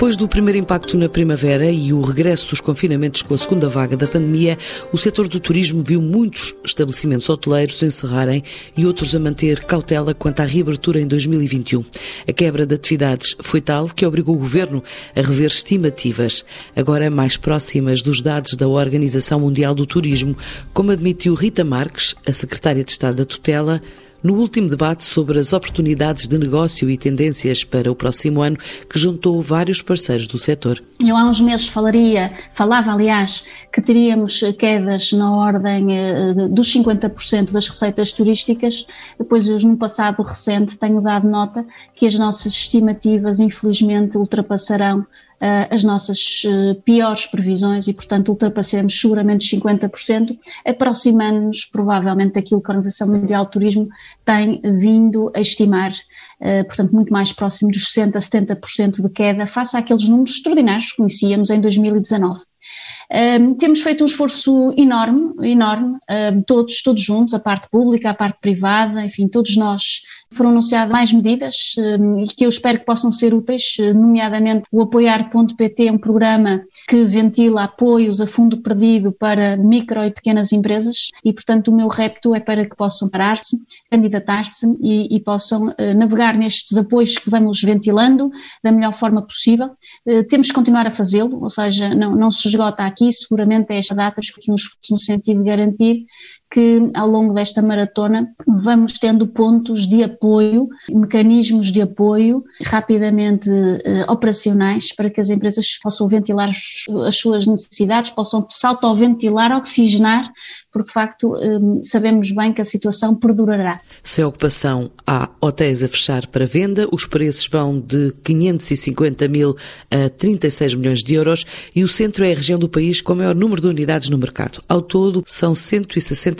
Depois do primeiro impacto na primavera e o regresso dos confinamentos com a segunda vaga da pandemia, o setor do turismo viu muitos estabelecimentos hoteleiros encerrarem e outros a manter cautela quanto à reabertura em 2021. A quebra de atividades foi tal que obrigou o governo a rever estimativas, agora mais próximas dos dados da Organização Mundial do Turismo, como admitiu Rita Marques, a secretária de Estado da Tutela, no último debate sobre as oportunidades de negócio e tendências para o próximo ano, que juntou vários parceiros do setor. Eu há uns meses falaria, falava aliás, que teríamos quedas na ordem eh, dos 50% das receitas turísticas, depois eu no passado recente tenho dado nota que as nossas estimativas infelizmente ultrapassarão as nossas uh, piores previsões e, portanto, ultrapassemos seguramente 50%, aproximando-nos provavelmente daquilo que a Organização Mundial do Turismo tem vindo a estimar, uh, portanto, muito mais próximo dos 60% a 70% de queda, face àqueles números extraordinários que conhecíamos em 2019. Um, temos feito um esforço enorme, enorme, um, todos, todos juntos, a parte pública, a parte privada, enfim, todos nós foram anunciadas mais medidas um, e que eu espero que possam ser úteis, nomeadamente o Apoiar.pt um programa que ventila apoios a fundo perdido para micro e pequenas empresas e, portanto, o meu repto é para que possam parar-se, candidatar-se e, e, possam uh, navegar nestes apoios que vamos ventilando da melhor forma possível. Uh, temos que continuar a fazê-lo, ou seja, não, não se esgota aqui aqui, seguramente, é esta data, porque um esforço no sentido de garantir que ao longo desta maratona vamos tendo pontos de apoio, mecanismos de apoio rapidamente eh, operacionais para que as empresas possam ventilar as suas necessidades, possam se autoventilar, oxigenar porque de facto hum, sabemos bem que a situação perdurará. Sem ocupação, há hotéis a fechar para venda, os preços vão de 550 mil a 36 milhões de euros e o centro é a região do país com o maior número de unidades no mercado. Ao todo, são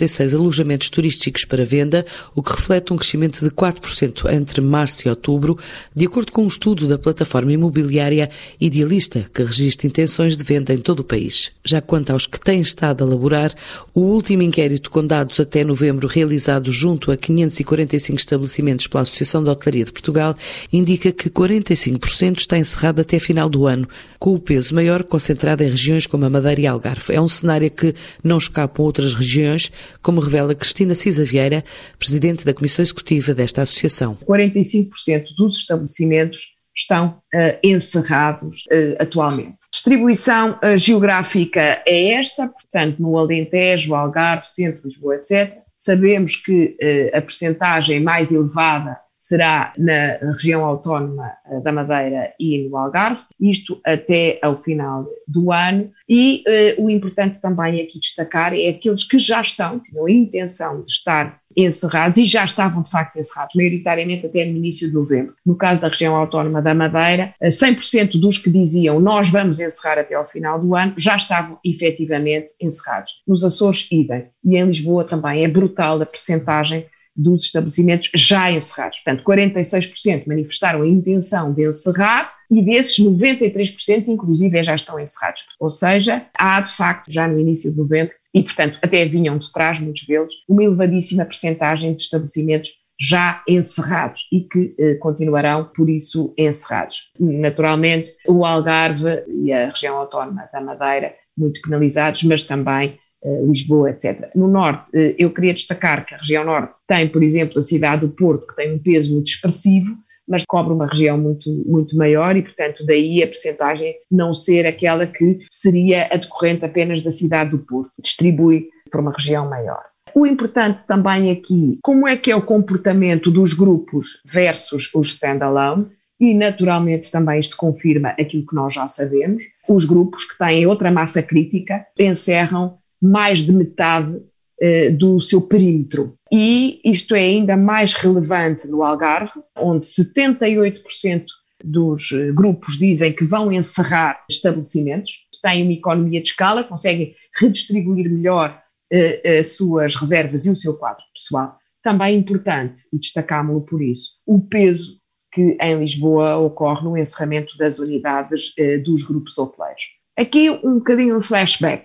166 alojamentos turísticos para venda, o que reflete um crescimento de 4% entre março e outubro, de acordo com um estudo da plataforma imobiliária Idealista, que registra intenções de venda em todo o país. Já quanto aos que têm estado a laborar, o último inquérito com dados até novembro realizado junto a 545 estabelecimentos pela Associação de Hotelaria de Portugal indica que 45% está encerrado até final do ano, com o peso maior concentrado em regiões como a Madeira e Algarve. É um cenário que não escapam outras regiões, como revela Cristina Cisa Vieira, presidente da Comissão Executiva desta associação. 45% dos estabelecimentos estão uh, encerrados uh, atualmente. Distribuição uh, geográfica é esta, portanto, no Alentejo, Algarve, Centro, Lisboa, etc. Sabemos que a percentagem mais elevada será na região autónoma eh, da Madeira e no Algarve, isto até ao final do ano. E uh, o importante também aqui destacar é aqueles que já estão, tinham a intenção de estar encerrados e já estavam de facto encerrados, maioritariamente até no início de novembro. No caso da região autónoma da Madeira, 100% eh, dos que diziam nós vamos encerrar até ao final do ano já estavam efetivamente encerrados. Nos Açores, idem. E em Lisboa também é brutal a percentagem dos estabelecimentos já encerrados. Portanto, 46% manifestaram a intenção de encerrar e desses 93% inclusive já estão encerrados. Ou seja, há de facto já no início de novembro e portanto até vinham de trás muitos deles uma elevadíssima percentagem de estabelecimentos já encerrados e que eh, continuarão, por isso, encerrados. Naturalmente, o Algarve e a região autónoma da Madeira muito penalizados, mas também Lisboa, etc. No Norte, eh, eu queria destacar que a região Norte tem, por exemplo, a cidade do Porto, que tem um peso muito expressivo, mas cobre uma região muito, muito maior e, portanto, daí a percentagem não ser aquela que seria a decorrente apenas da cidade do Porto, distribui para uma região maior. O importante também aqui, como é que é o comportamento dos grupos versus os standalone, e naturalmente também isto confirma aquilo que nós já sabemos, os grupos que têm outra massa crítica encerram mais de metade eh, do seu perímetro. E isto é ainda mais relevante no Algarve, onde 78% dos eh, grupos dizem que vão encerrar estabelecimentos, têm uma economia de escala, conseguem redistribuir melhor eh, as suas reservas e o seu quadro pessoal. Também é importante, e destacámo-lo por isso, o peso que em Lisboa ocorre no encerramento das unidades dos grupos hoteleiros. Aqui um bocadinho um flashback.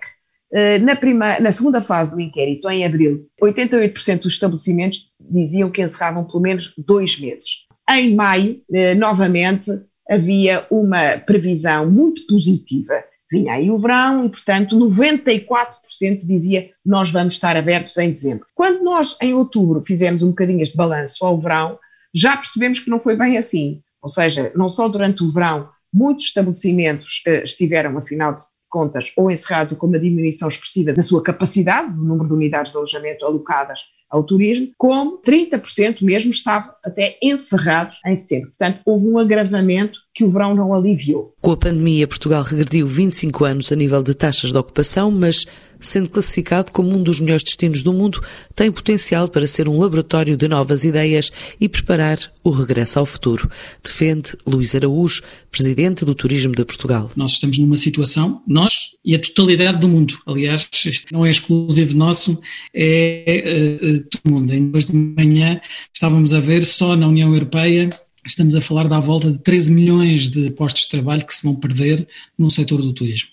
Eh, na, na segunda fase do inquérito, em abril, 88% dos estabelecimentos diziam que encerravam pelo menos dois meses. Em maio, eh, novamente, havia uma previsão muito positiva. Vinha aí o verão e, portanto, 94% dizia nós vamos estar abertos em dezembro. Quando nós, em outubro, fizemos um bocadinho este balanço ao verão, já percebemos que não foi bem assim. Ou seja, não só durante o verão, muitos estabelecimentos uh, estiveram, afinal de contas, ou encerrados com uma diminuição expressiva da sua capacidade, do número de unidades de alojamento alocadas ao turismo, como 30% mesmo estavam até encerrados em setembro. Portanto, houve um agravamento que o verão não aliviou. Com a pandemia, Portugal regrediu 25 anos a nível de taxas de ocupação, mas sendo classificado como um dos melhores destinos do mundo, tem potencial para ser um laboratório de novas ideias e preparar o regresso ao futuro. Defende Luís Araújo, presidente do Turismo de Portugal. Nós estamos numa situação, nós e a totalidade do mundo, aliás, isto não é exclusivo nosso, é uh, uh, todo mundo. Em dois de manhã estávamos a ver só na União Europeia estamos a falar da volta de 13 milhões de postos de trabalho que se vão perder no setor do turismo.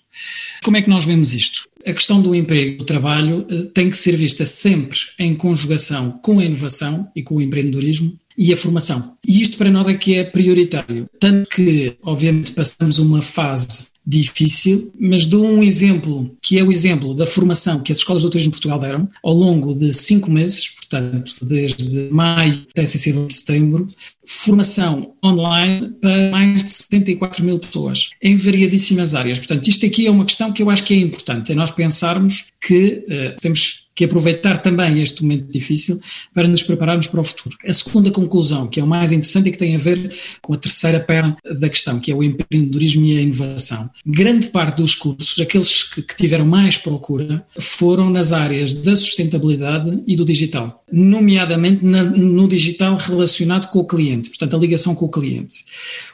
Como é que nós vemos isto? A questão do emprego do trabalho eh, tem que ser vista sempre em conjugação com a inovação e com o empreendedorismo e a formação. E isto para nós é que é prioritário. Tanto que, obviamente, passamos uma fase difícil, mas dou um exemplo, que é o exemplo da formação que as escolas de turismo de Portugal deram ao longo de cinco meses, portanto, desde maio até sensivelmente setembro, formação online para mais de 74 mil pessoas, em variadíssimas áreas. Portanto, isto aqui é uma questão que eu acho que é importante, é nós pensarmos que uh, temos que aproveitar também este momento difícil para nos prepararmos para o futuro. A segunda conclusão, que é o mais interessante e que tem a ver com a terceira perna da questão, que é o empreendedorismo e a inovação. Grande parte dos cursos, aqueles que, que tiveram mais procura, foram nas áreas da sustentabilidade e do digital, nomeadamente na, no digital relacionado com o cliente, portanto, a ligação com o cliente.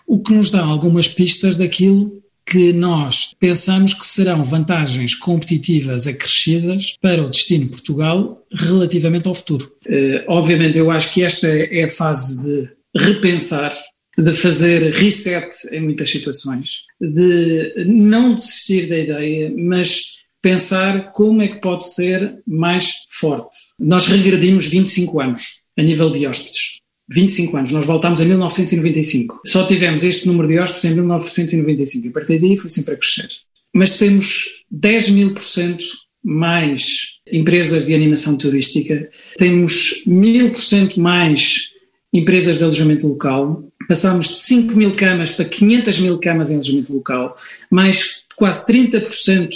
O que nos dá algumas pistas daquilo que nós pensamos que serão vantagens competitivas acrescidas para o destino Portugal relativamente ao futuro. Uh, obviamente, eu acho que esta é a fase de repensar, de fazer reset em muitas situações, de não desistir da ideia, mas pensar como é que pode ser mais forte. Nós regredimos 25 anos a nível de hóspedes 25 anos, nós voltámos em 1995. Só tivemos este número de hóspedes em 1995 e a partir daí foi sempre a crescer. Mas temos 10 mil por cento mais empresas de animação turística, temos mil por cento mais empresas de alojamento local, passámos de 5 mil camas para 500 mil camas em alojamento local, mais quase 30%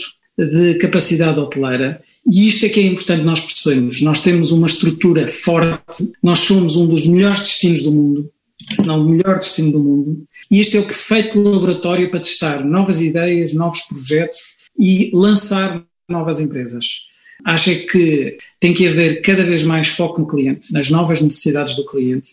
de capacidade hoteleira e isto é que é importante nós percebermos. Nós temos uma estrutura forte, nós somos um dos melhores destinos do mundo, se não o melhor destino do mundo, e este é o perfeito laboratório para testar novas ideias, novos projetos e lançar novas empresas. Acho é que tem que haver cada vez mais foco no cliente, nas novas necessidades do cliente,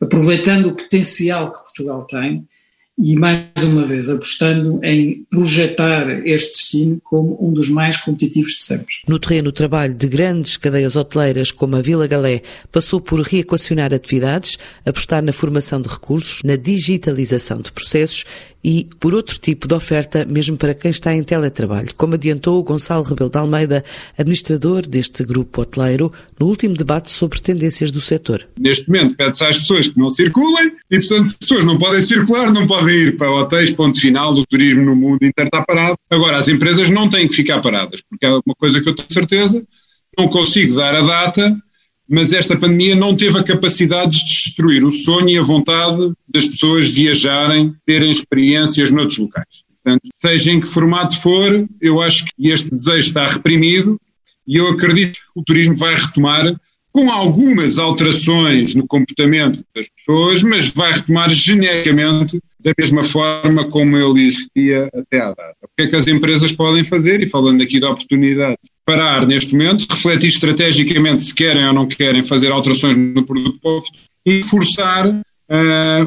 aproveitando o potencial que Portugal tem e mais uma vez apostando em projetar este destino como um dos mais competitivos de sempre. No terreno, o trabalho de grandes cadeias hoteleiras como a Vila Galé passou por reequacionar atividades, apostar na formação de recursos, na digitalização de processos e por outro tipo de oferta, mesmo para quem está em teletrabalho, como adiantou Gonçalo Rebelo de Almeida, administrador deste grupo hoteleiro, no último debate sobre tendências do setor. Neste momento pede-se às pessoas que não circulem e, portanto, as pessoas não podem circular, não podem ir para hotéis, ponto final, do turismo no mundo inteiro está parado. Agora, as empresas não têm que ficar paradas, porque é uma coisa que eu tenho certeza, não consigo dar a data, mas esta pandemia não teve a capacidade de destruir o sonho e a vontade das pessoas viajarem, terem experiências noutros locais. Portanto, seja em que formato for, eu acho que este desejo está reprimido e eu acredito que o turismo vai retomar com algumas alterações no comportamento das pessoas, mas vai retomar genericamente da mesma forma como ele existia até à data. O que é que as empresas podem fazer? E falando aqui da oportunidade, parar neste momento, refletir estrategicamente se querem ou não querem fazer alterações no produto povo e forçar uh,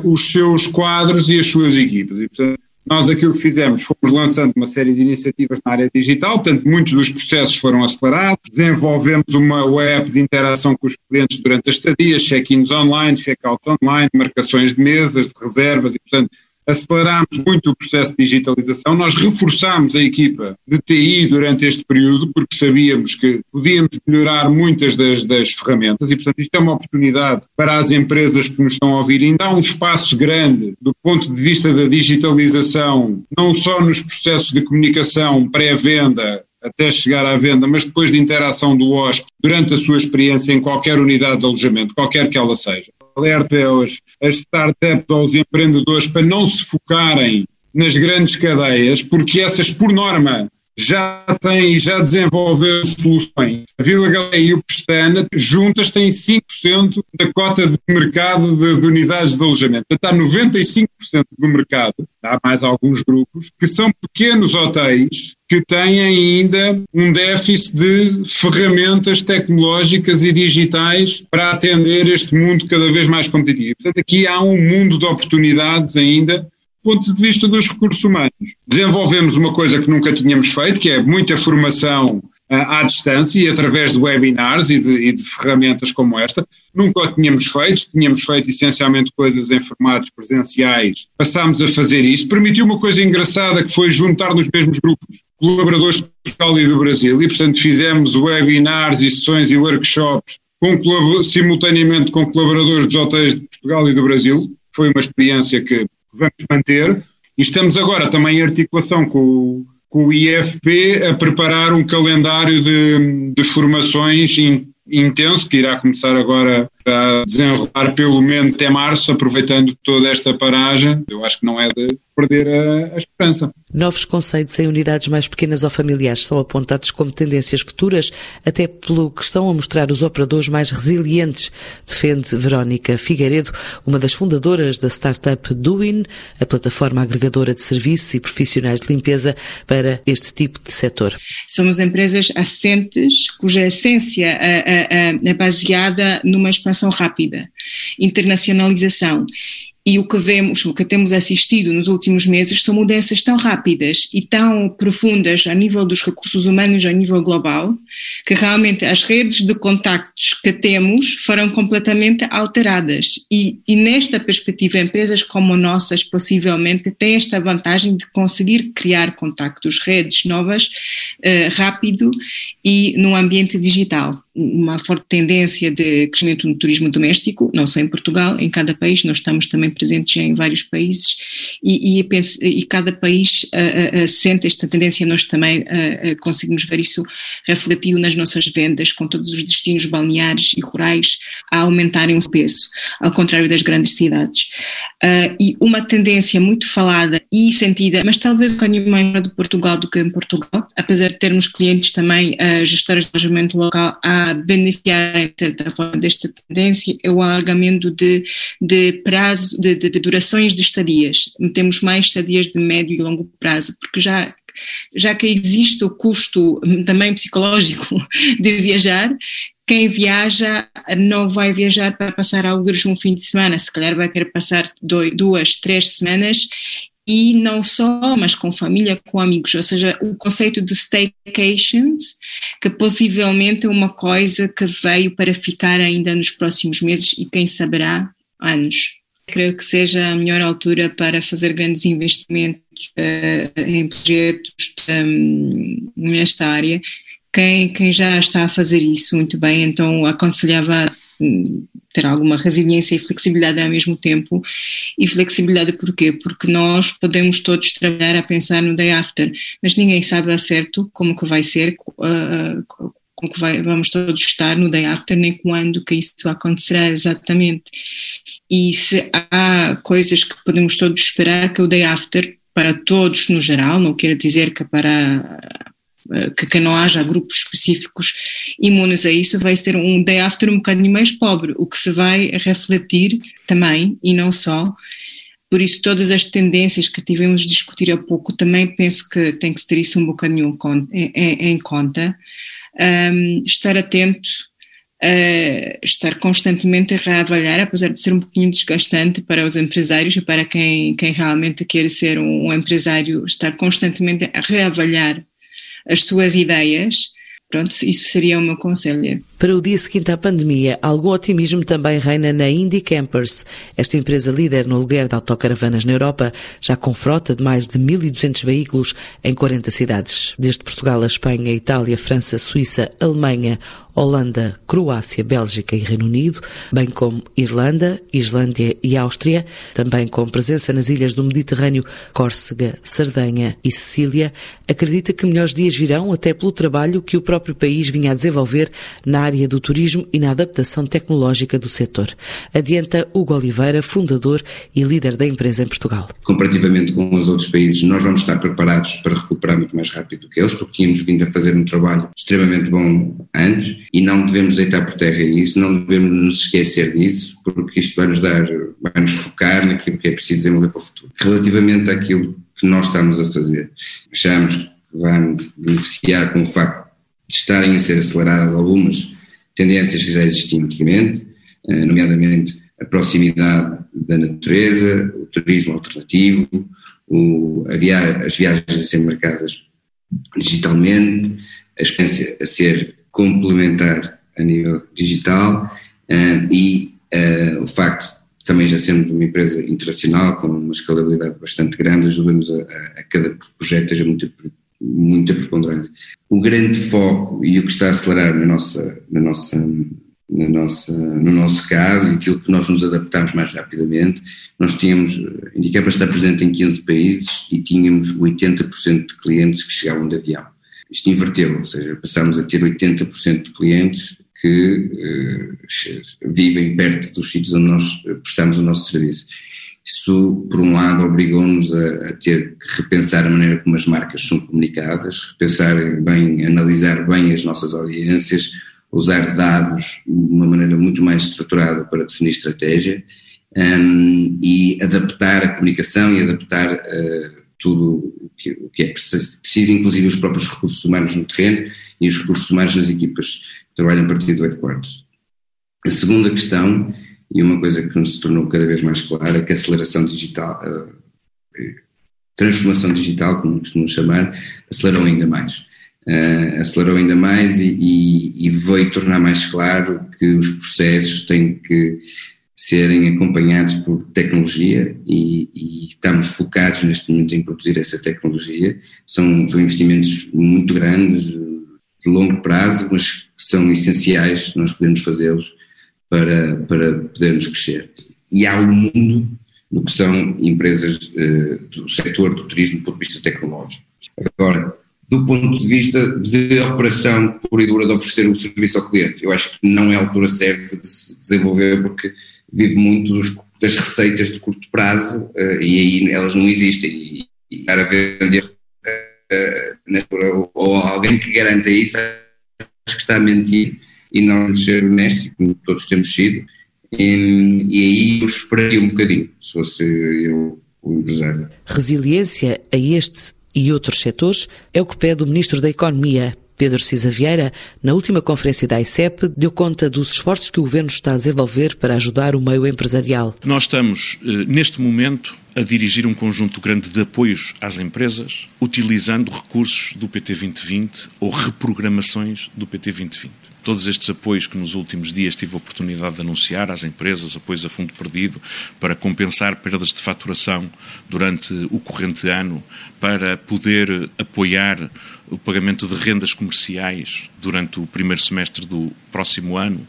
os seus quadros e as suas equipas. E, portanto, nós aquilo que fizemos fomos lançando uma série de iniciativas na área digital, portanto muitos dos processos foram acelerados, desenvolvemos uma web de interação com os clientes durante a estadia, check-ins online, check-out online, marcações de mesas, de reservas e portanto acelerámos muito o processo de digitalização, nós reforçámos a equipa de TI durante este período, porque sabíamos que podíamos melhorar muitas das, das ferramentas e, portanto, isto é uma oportunidade para as empresas que nos estão a ouvir. Ainda há um espaço grande do ponto de vista da digitalização, não só nos processos de comunicação pré-venda, até chegar à venda, mas depois de interação do hóspede durante a sua experiência em qualquer unidade de alojamento, qualquer que ela seja. Alerta aos as startups, aos empreendedores para não se focarem nas grandes cadeias, porque essas, por norma, já têm e já desenvolveram soluções. A Vila Galé e o Pestana juntas têm 5% da cota de mercado de, de, unidades de alojamento. Está 95% do mercado, há mais alguns grupos, que são pequenos hotéis que têm ainda um déficit de ferramentas tecnológicas e digitais para atender este mundo cada vez mais competitivo. Portanto, aqui há um mundo de oportunidades ainda ponto de vista dos recursos humanos. Desenvolvemos uma coisa que nunca tínhamos feito, que é muita formação à distância e através de webinars e de, e de, ferramentas como esta. Nunca o tínhamos feito, tínhamos feito essencialmente coisas em formatos presenciais, passámos a fazer isso. Permitiu uma coisa engraçada que foi juntar nos mesmos grupos colaboradores de Portugal e do Brasil e, portanto, fizemos webinars e sessões e workshops com, simultaneamente com colaboradores dos hotéis de Portugal e do Brasil. Foi uma experiência que vamos manter e estamos agora também em articulação com, com o IFP a preparar um calendário de, de formações in, intenso que irá começar agora a desenrolar pelo menos até março, aproveitando toda esta paragem. Eu acho que não é de perder a, a, esperança. Novos conceitos em unidades mais pequenas ou familiares são apontados como tendências futuras, até pelo que estão a mostrar os operadores mais resilientes, defende Verónica Figueiredo, uma das fundadoras da startup Doin, a plataforma agregadora de serviços e profissionais de limpeza para este tipo de setor. Somos empresas assentes, cuja essência é, é, é baseada numa expansão rápida, internacionalização e o que vemos, o que temos assistido nos últimos meses são mudanças tão rápidas e tão profundas a nível dos recursos humanos, a nível global, que realmente as redes de contactos que temos foram completamente alteradas. E, e nesta perspectiva, empresas como nossas possivelmente têm esta vantagem de conseguir criar contactos, redes novas, eh, rápido e num ambiente digital uma forte tendência de crescimento no turismo doméstico, não só em Portugal, em cada país, nós estamos também presentes em vários países. E, e, e cada país uh, uh, sente esta tendência, nós também uh, conseguimos ver isso refletido nas nossas vendas, com todos os destinos balneares e rurais a aumentarem o peso, ao contrário das grandes cidades. e uma tendência muito falada e sentida, mas talvez um bocadinho mais de Portugal do que em Portugal, apesar de termos clientes também, uh, gestores de alojamento local, a beneficiar, de certa forma, desta tendência é o alargamento de, de prazo, de, de, de durações de estadias. Temos mais estadias de médio e longo prazo, porque já já que existe o custo também psicológico de viajar, quem viaja não vai viajar para passar alguns um fim de semana, se calhar vai querer passar dois, duas, três semanas e não só, mas com família, com amigos, ou seja, o conceito de staycations, que possivelmente é uma coisa que veio para ficar ainda nos próximos meses e quem saberá, anos. Creio que seja a melhor altura para fazer grandes investimentos uh, em projetos um, nesta área. Quem, quem já está a fazer isso muito bem, então aconselhava ter alguma resiliência e flexibilidade ao mesmo tempo. E flexibilidade por quê? Porque nós podemos todos trabalhar a pensar no day after, mas ninguém sabe a certo como que vai ser, uh, como que vai, vamos todos estar no day after, nem quando que isso acontecerá exatamente. E se há coisas que podemos todos esperar que o day after para todos no geral, não quero dizer que para que, que, não haja grupos específicos imunes a isso, vai ser um day after um bocadinho mais pobre, o que se vai refletir também, e não só. Por isso, todas as tendências que tivemos de discutir há pouco, também penso que tem que se ter isso um bocadinho em conta. Um, estar atento, uh, estar constantemente a reavaliar, apesar de ser um pouquinho desgastante para os empresários e para quem, quem realmente quer ser um, um empresário, estar constantemente a reavaliar as suas ideias, pronto, isso seria o meu conselho. Para o dia seguinte à pandemia, algum otimismo também reina na Indie Campers. Esta empresa líder no aluguer de autocaravanas na Europa, já com frota de mais de 1.200 veículos em 40 cidades, desde Portugal a Espanha, Itália, França, Suíça, Alemanha, Holanda, Croácia, Bélgica e Reino Unido, bem como Irlanda, Islândia e Áustria, também com presença nas ilhas do Mediterrâneo, Córcega, Sardenha e Sicília, acredita que melhores dias virão até pelo trabalho que o próprio país vinha a desenvolver na área do turismo e na adaptação tecnológica do setor. Adianta Hugo Oliveira, fundador e líder da empresa em Portugal. Comparativamente com os outros países, nós vamos estar preparados para recuperar muito mais rápido do que eles, porque tínhamos vindo a fazer um trabalho extremamente bom antes e não devemos deitar por terra isso, não devemos nos esquecer disso, porque isto vai nos dar, vai nos focar naquilo que é preciso desenvolver para o futuro. Relativamente àquilo que nós estamos a fazer, achamos que vamos beneficiar com o facto de estarem a ser aceleradas algumas tendências que já existiam antigamente, eh, nomeadamente a proximidade da natureza, o turismo alternativo, o, via, as viagens a serem marcadas digitalmente, a experiência a ser complementar a nível digital uh, e uh, o facto de também já sermos uma empresa internacional com uma escalabilidade bastante grande ajuda-nos a, a, cada projeto seja muita preponderância. O grande foco e o que está a acelerar na nossa, na nossa, na nossa, no nosso caso e aquilo que nós nos adaptamos mais rapidamente, nós tínhamos, indicava estar presente em 15 países e tínhamos 80% de clientes que chegavam de avião isto inverteu, ou seja, passámos a ter 80% de clientes que uh, vivem perto dos sítios onde nós prestamos o nosso serviço. Isso, por um lado, obrigou-nos a, a, ter que repensar a maneira como as marcas são comunicadas, repensar bem, analisar bem as nossas audiências, usar dados de uma maneira muito mais estruturada para definir estratégia um, e adaptar a comunicação e adaptar uh, tudo o que, o que é preciso, preciso, inclusive os próprios recursos humanos no terreno e os recursos humanos nas equipas que trabalham a partir do headquarters. A segunda questão, e uma coisa que nos tornou cada vez mais clara, é que a aceleração digital, a transformação digital, como costumamos chamar, acelerou ainda mais. Uh, acelerou ainda mais e, e, e veio tornar mais claro que os processos têm que serem acompanhados por tecnologia e, e, estamos focados neste momento em produzir essa tecnologia. São, são investimentos muito grandes, de longo prazo, mas que são essenciais, nós podemos fazê-los para, para podermos crescer. E há um mundo no que são empresas uh, do setor do turismo do ponto de vista tecnológico. Agora, do ponto de vista de operação pura e dura de oferecer o serviço ao cliente, eu acho que não é a altura certa de se desenvolver porque vive muito dos, das receitas de curto prazo uh, e aí elas não existem. E, e estar a vender uh, ou alguém que garanta isso, acho que está a mentir e não ser honesto, como todos temos sido. E, e aí eu esperaria um bocadinho, se fosse eu o empresário. Resiliência a este e outros setores é o que pede o Ministro da Economia, Pedro Cisa Vieira, na última conferência da ICEP, deu conta dos esforços que o Governo está a desenvolver para ajudar o meio empresarial. Nós estamos, eh, neste momento, a dirigir um conjunto grande de apoios às empresas, utilizando recursos do PT 2020 ou reprogramações do PT 2020 todos estes apoios que nos últimos dias tive a oportunidade de anunciar às empresas, apoios a fundo perdido, para compensar perdas de faturação durante o corrente ano, para poder apoiar o pagamento de rendas comerciais durante o primeiro semestre do próximo ano,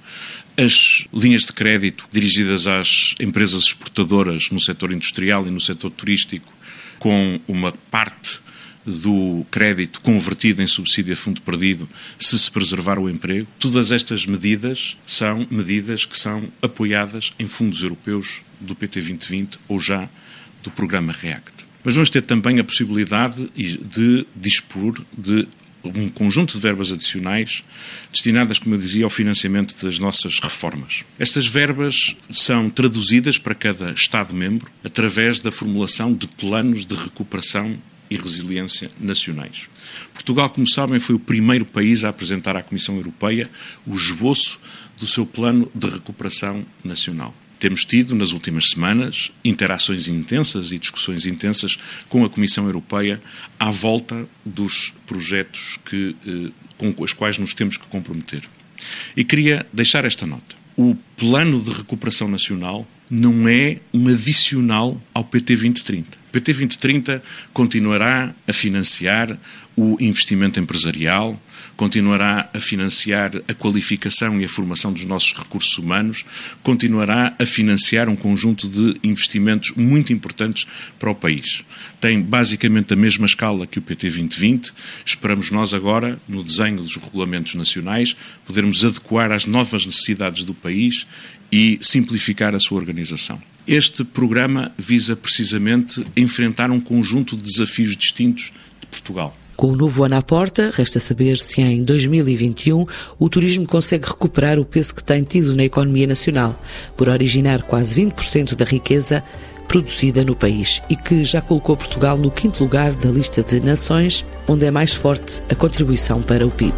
as linhas de crédito dirigidas às empresas exportadoras no setor industrial e no setor turístico, com uma parte do crédito convertido em subsídio a fundo perdido se se preservar o emprego. Todas estas medidas são medidas que são apoiadas em fundos europeus do PT 2020 ou já do programa REACT. Mas vamos ter também a possibilidade de dispor de um conjunto de verbas adicionais destinadas, como eu dizia, ao financiamento das nossas reformas. Estas verbas são traduzidas para cada Estado-membro através da formulação de planos de recuperação e resiliência nacionais. Portugal, como sabem, foi o primeiro país a apresentar à Comissão Europeia o esboço do seu plano de recuperação nacional. Temos tido, nas últimas semanas, interações intensas e discussões intensas com a Comissão Europeia à volta dos projetos que, eh, com os quais nos temos que comprometer. E queria deixar esta nota. O plano de recuperação nacional não é um adicional ao PT 2030. PT 2030 continuará a financiar o investimento empresarial, continuará a financiar a qualificação e a formação dos nossos recursos humanos, continuará a financiar um conjunto de investimentos muito importantes para o país. Tem basicamente a mesma escala que o PT 2020. Esperamos nós agora, no desenho dos regulamentos nacionais, podermos adequar às novas necessidades do país e simplificar a sua organização. Este programa visa precisamente enfrentar um conjunto de desafios distintos de Portugal. Com o novo ano à porta, resta saber se em 2021 o turismo consegue recuperar o peso que tem tido na economia nacional, por originar quase 20% da riqueza produzida no país e que já colocou Portugal no quinto lugar da lista de nações onde é mais forte a contribuição para o PIB.